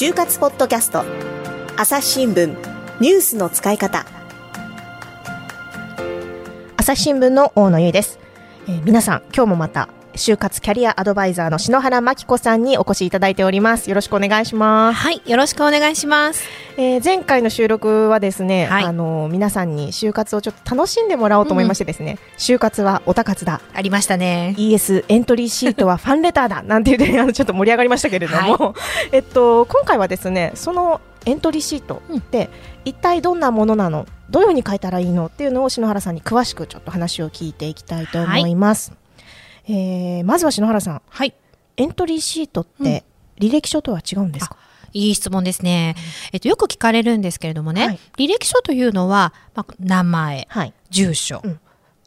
就活ポッドキャスト。朝日新聞ニュースの使い方。朝日新聞の大野由です、えー皆さん今日もまた就活キャリアアドバイザーの篠原真紀子さんにお越しいただいております。よろしくお願いします。はい、よろしくお願いします。えー前回の収録はですね、はい。あの皆さんに就活をちょっと楽しんでもらおうと思いましてですね、就活はおたかつだ。ありましたね。ES エントリーシートはファンレターだなんていうね あのちょっと盛り上がりましたけれども、えっと今回はですねそのエントリーシートって一体どんなものなのどういうふうに書いたらいいのっていうのを篠原さんに詳しくちょっと話を聞いていきたいと思います、えーまずは篠原さん。はい。エントリーシートって履歴書とは違うんですか、いい質問ですね。えっと、よく聞かれるんですけれどもね、はい。履歴書というのは、まあ、名前、はい。住所、うん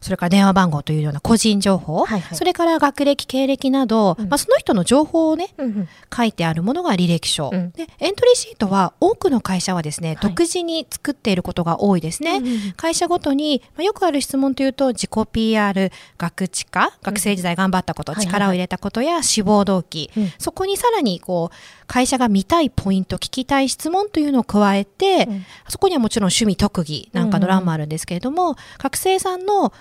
それから電話番号というような個人情報、はいはい。それから学歴、経歴など、うん。まあ、その人の情報をね、うんうん。書いてあるものが履歴書、うん。で。エントリーシートは多くの会社はですね、はい。独自に作っていることが多いですね。うんうん会社ごとに、まあ、よくある質問というと自己 PR 学知化学生時代頑張ったこと、はいはいはい。力を入れたことや志望動機、うん。そこにさらにこう会社が見たいポイント聞きたい質問というのを加えて、うん。そこにはもちろん趣味特技なんかの欄もあるんですけれども、学生さんの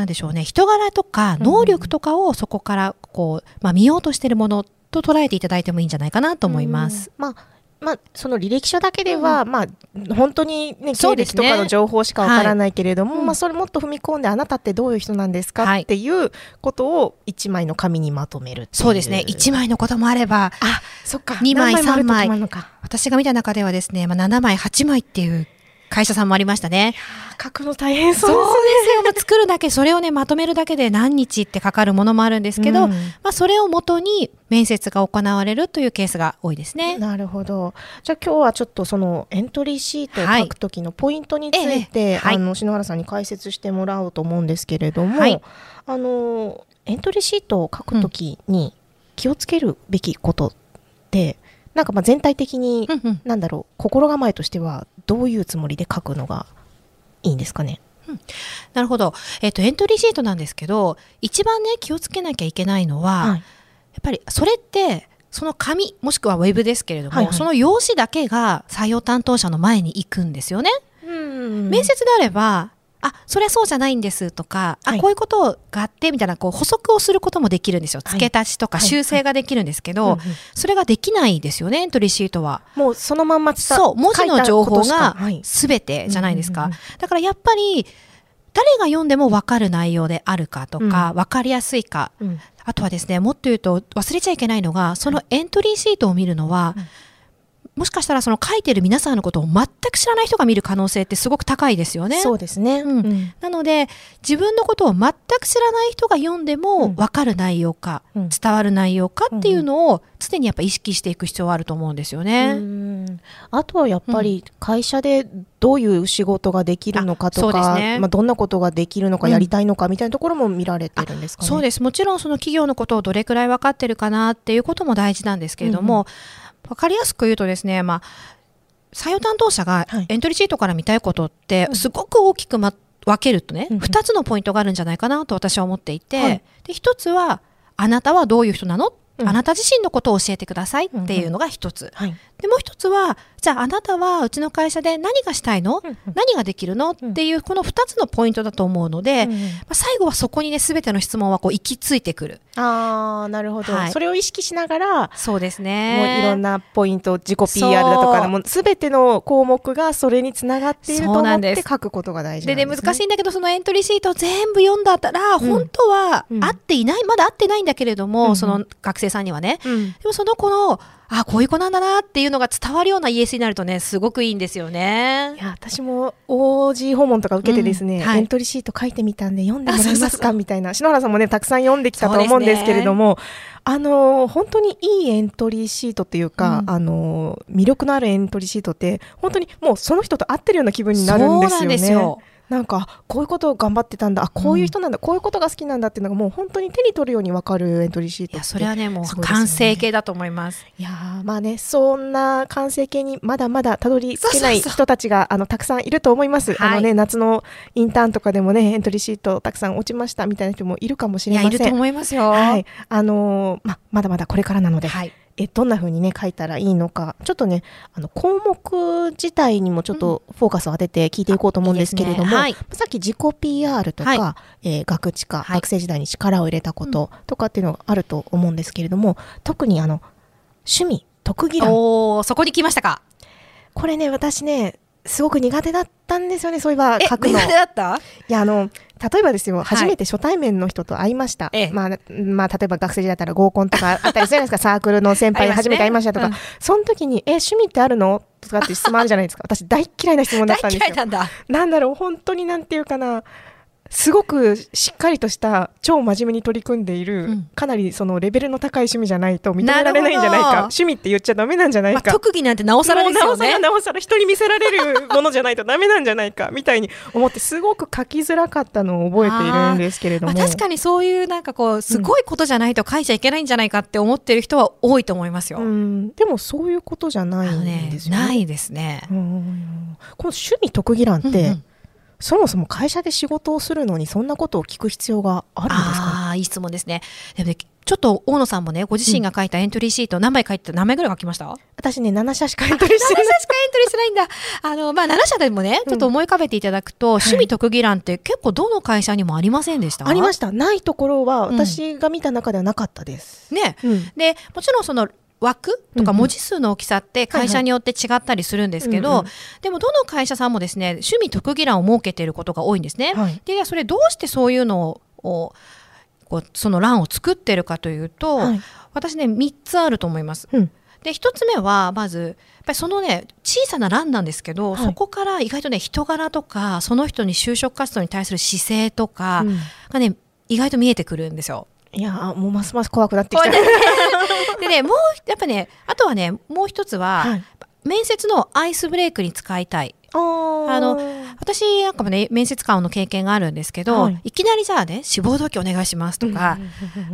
なんでしょうね。人柄とか能力とかをそこからこう、まあ、見ようとしているものと捉えていただいてもいいんじゃないかなと思います。うんまあまあ、その履歴書だけでは、まあ、本当に、ね、経歴とかの情報しかわからないけれども、はい。うん。まあ、それもっと踏み込んであなたってどういう人なんですか、はいっていうことを一枚の紙にまとめるそうですね。1枚のこともあればあそっか。二枚枚もあるのか。私が見た中ではですね、まあ、7枚8枚っていう会社さんもありましたね。書くの大変そうでですよ。作るだけ、それをね、まとめるだけで何日ってかかるものもあるんですけど、うんまあ、それをもとに面接が行われるというケースが多いですすねね。なるほどじゃあ今日はちょっとそのエントリーシートを書く時のポイントについて、ええはいあの篠原さんに解説してもらおうと思うんですけれども、はいあのエントリーシートを書く時に気をつけるべきことって、なんかまあ全体的に、うんうんなんだろう心構えとしてはどういうつもりで書くのがいいんですかね？なるほど。えっ、と、エントリーシートなんですけど、一番ね、気をつけなきゃいけないのは、やっぱりそれって、その紙、もしくはウェブですけれども、はいはいその用紙だけが採用担当者の前に行くんですよね。うん面接であれば、あ、それはそうじゃないんですとか、あ、はい。こういうことがあってみたいな、こう補足をすることもできるんですよ。はい。付け足しとかはい。修正ができるんですけど、それができないですよね、エントリーシートは。もうそのまんま伝そう、文字の情報が全てじゃないですか。だからやっぱり、誰が読んでも分かる内容であるかとか、分かりやすいか。うん。あとはですね、もっと言うと忘れちゃいけないのが、そのエントリーシートを見るのは、うんもしかしたらその書いてる皆さんのことを全く知らない人が見る可能性ってすごく高いですよね。そうですね。うんうんなので、自分のことを全く知らない人が読んでうんも分かる内容か、うん伝わる内容かっていうのを常にやっぱ意識していく必要はあると思うんですよね。うんあとはやっぱり会社でどういう仕事ができるのかとか、ねまあ、どんなことができるのかうんやりたいのかみたいなところも見られてるんですかね。そうです。もちろんその企業のことをどれくらい分かってるかなっていうことも大事なんですけれども、分かりやすく言うとですね、まあ、採用担当者がはい。エントリーシートから見たいことってうん。すごく大きく、ま、分けるとね、うんうん。2つのポイントがあるんじゃないかなと私は思っていて、はい。で1つはあなたはどういう人なの、うん。あなた自身のことを教えてくださいっていうのが1つ。はい。でもう一つは、じゃああなたはうちの会社で何がしたいの、うんうん。何ができるの？っていうこの2つのポイントだと思うので、うんうんまあ、最後はそこにね、すべての質問はこう行き着いてくる。ああなるほど、はい。それを意識しながら、そうですもうね。いろんなポイント自己 PR だとかもう全ての項目がそれにつながっていると思って書くことが大事なでね、んです、ね、難しいんだけど、そのエントリーシートを全部読んだったら、うん。本当はうん。合っていない、まだ合ってないんだけれども、うんうん。その学生さんにはね。うん。でもその子の、あ、こういう子なんだなっていうのが伝わるような ES になるとね、すごくいいんですよねい。や私も OG 訪問とか受けてですね、うんはいエントリーシート書いてみたんで読んでもらえますかみたいな篠原さんもねたくさん読んできたと思うんですけれども、あのー本当にいいエントリーシートっていうか、うんあのー魅力のあるエントリーシートって本当にもうその人と会ってるような気分になるんですよね。なんかあこういうことを頑張ってたんだ。あこういう人なんだ、こういうことが好きなんだっていうのがもう本当に手に取るように分かるエントリーシートいや、それはね、もう完成形だと思います。いやーまあねそんな完成形にまだまだたどり着けない人たちがあのたくさんいると思います、はい。あのね夏のインターンとかでもねエントリーシートたくさん落ちましたみたいな人もいるかもしれません。いると思いますよ。はい。あのーままだまだこれからなので、はい。えどんな風にね書いたらいいのか。ちょっとねあの項目自体にもちょっとフォーカスを当てて聞いていこうと思うんですけれども、いいですね。はい。さっき自己 PR とか、はえー学知化、はい。学生時代に力を入れたこととかっていうのがあると思うんですけれども特にあの趣味特技欄おおそこに来ましたか。これね私ねすごく苦手だったんですよねそういえばえ書くの。苦手だった？いやあの例えばですよ、い。初めて初対面の人と会いました、ええ。まあ、まあ例えば学生時代だったら合コンとかあったりするじゃないですか。サークルの先輩が初めて会いましたとか、ありますねその時に「え趣味ってあるの?」とかって質問あるじゃないですか。私大っ嫌いな質問だったんですよ。大嫌いなんだ。なんだろう本当になんていうかなすごくしっかりとした超真面目に取り組んでいる、うん。かなりそのレベルの高い趣味じゃないと認められないんじゃないか趣味って言っちゃダメなんじゃないまあか、特技なんてなおさらですよね。なおさらなおさら人に見せられるものじゃないとダメなんじゃないかみたいに思ってすごく書きづらかったのを覚えているんですけれども、まあ、確かにそういうなんかこうすごいことじゃないと書いちゃいけないんじゃないかって思ってる人は多いと思いますよ。うん、でもそういうことじゃないんですよね。ないですね。うん。この趣味特技欄って、うんうんそもそも会社で仕事をするのにそんなことを聞く必要があるんですか？あいい質問ですね。でもねちょっと大野さんもねご自身が書いたエントリーシート何枚書いて何枚ぐらい書きました？私ね7社しかエントリーして7社ないしかエントリーしてないんだ。あの、まあ、7社でもね、ちょっと思い浮かべていただくと、趣味特技欄って結構どの会社にもありませんでした？ありました。ないところはうん私が見た中ではなかったです、ね。うん。で、もちろんその枠とかうんうん。文字数の大きさって会社によって違ったりするんですけど、うんうん。でもどの会社さんもですね、趣味特技欄を設けていることが多いんですね。はい。で、それどうしてそういうのを、こうその欄を作ってるかというと、はい。私ね、3つあると思います。うん。で一つ目はまずやっぱりそのね小さな欄なんですけど、はい。そこから意外とね人柄とかその人に就職活動に対する姿勢とかうん。がね、意外と見えてくるんですよ。いやーもうますます怖くなってきた。でね。もうやっぱねあとはねもう一つは、はい。面接のアイスブレイクに使いたい。あの私なんかもね面接官の経験があるんですけど、はい。い、きなりじゃあね志望動機お願いしますとか、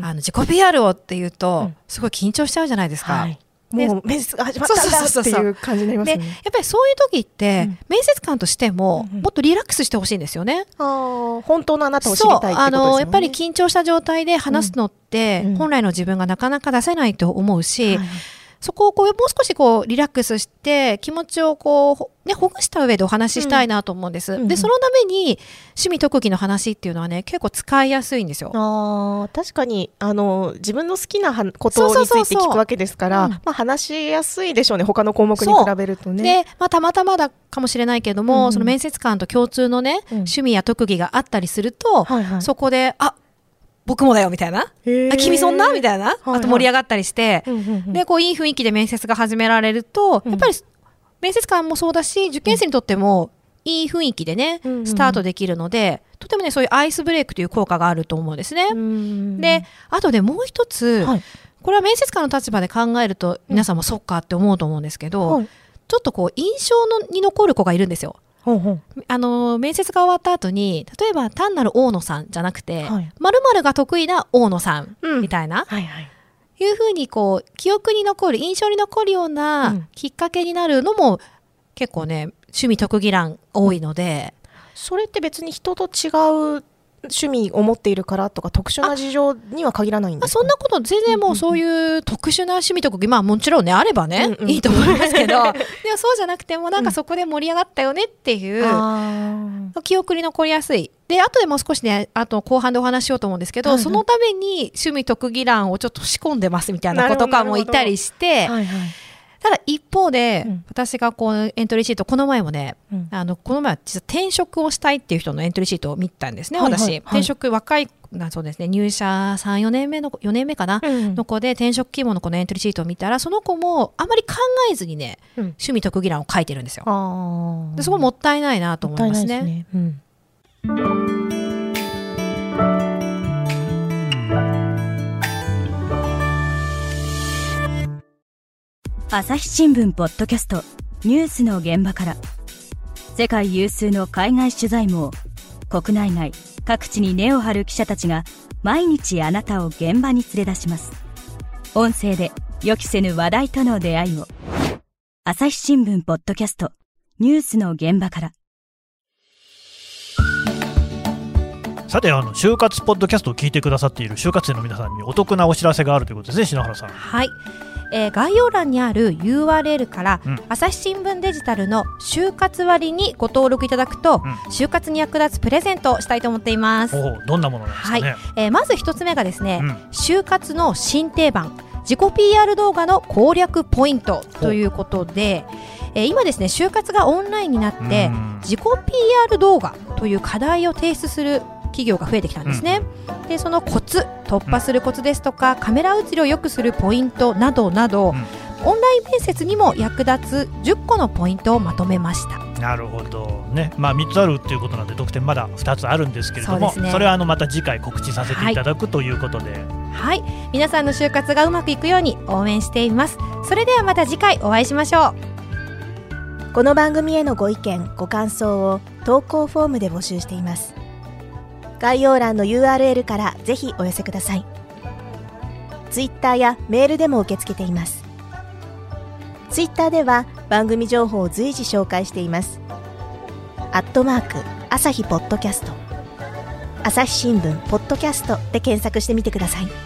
あの自己 PR をって言うと、うん。すごい緊張しちゃうじゃないですか。はい。でもう面接が始まったんだっていう感じになりますで、ね。やっぱりそういう時って、うん。面接官としても、もっとリラックスしてほしいんですよね。あー本当のあなたを知りたいってことですよね。あの、やっぱり緊張した状態で話すのって、うん。本来の自分がなかなか出せないと思うし、はいそこをこう、もう少しこう、リラックスして、気持ちをこうほ、ね、ほぐした上でお話ししたいなと思うんです。で、うんうん。そのために、趣味特技の話っていうのはね、結構使いやすいんですよ。あー確かにあの自分の好きなはことについて聞くわけですからうんまあ、話しやすいでしょうね他の項目に比べるとね。で、まあ、たまたまだかもしれないけれども、うんうん。その面接官と共通のね、うん。趣味や特技があったりすると、はいはい。そこで、あ、僕もだよ、みたいな。あ君そんな？みたいな、はいあと盛り上がったりして、うんうんうん。で、こう、いい雰囲気で面接が始められると、うん。やっぱり、面接官もそうだし、受験生にとっても、いい雰囲気でね、うんうんうん。スタートできるので、とてもね、そういうアイスブレイクという効果があると思うんですね。うんで、あとでもう一つ、はい。これは面接官の立場で考えると、皆さんもそっかって思うと思うんですけど、はい。ちょっとこう、印象のに残る子がいるんですよ。ほうほう。あの、面接が終わった後に、例えば単なる大野さんじゃなくて、はい。〇〇が得意な大野さん、うん。みたいな、はいはい。いうふうにこう、記憶に残る、印象に残るよううなん。きっかけになるのも、結構ね、趣味特技欄多いので、それって別に人と違う趣味を持っているからとか特殊な事情には限らないんまあ、ですか？そんなこと全然もうそういう特殊な趣味特技、まあもちろんね、あればね、うんうん。いいと思いますけど、でもそうじゃなくてもなんかそこで盛り上がったよねっていう、あー。記憶に残りやすい。で、後でもう少しね、あと後半でお話ししようと思うんですけど、はいはい。そのために趣味特技欄をちょっと仕込んでますみたいな子とかもいたりして、はいはいただ一方で、うん。私がこうエントリーシート、この前もね、うん。あの、この前は実は転職をしたいっていう人のエントリーシートを見たんですね、はいはい私。はい。転職若い、なそうですね、入社3、4年目の、4年目かな、うんの子で転職希望のこのエントリーシートを見たら、その子もあまり考えずにね、うん。趣味特技欄を書いてるんですよ。でそこもったいないなと思いますね。もったいないですね朝日新聞ポッドキャストニュースの現場から。世界有数の海外取材網国内外各地に根を張る記者たちが毎日あなたを現場に連れ出します。音声で予期せぬ話題との出会いを。朝日新聞ポッドキャストニュースの現場から。さてあの就活ポッドキャストを聞いてくださっている就活生の皆さんにお得なお知らせがあるということですね篠原さん。はい。えー概要欄にある URL から、うん。朝日新聞デジタルの就活割にご登録いただくと、うん。就活に役立つプレゼントをしたいと思っています。どんなものなんですかね？えーまず一つ目がですね、うん。就活の新定番自己 PR 動画の攻略ポイントということで、えー今ですね就活がオンラインになってうん。自己 PR 動画という課題を提出する企業が増えてきたんですね、でそのコツ突破するコツですとか、カメラ映りを良くするポイントなどなど、うん。オンライン面接にも役立つ10個のポイントをまとめました。なるほど。ね。まあ三つあるっていうことなんで得点まだ二つあるんですけれども、そね。れはあのまた次回告知させていただくということで、はい。皆さんの就活がうまくいくように応援しています。それではまた次回お会いしましょう。この番組へのご意見ご感想を投稿フォームで募集しています概要欄の URL からぜひお寄せください。Twitter やメールでも受け付けています。Twitter では番組情報を随時紹介しています。アットマーク朝日ポッドキャスト。朝日新聞ポッドキャストで検索してみてください。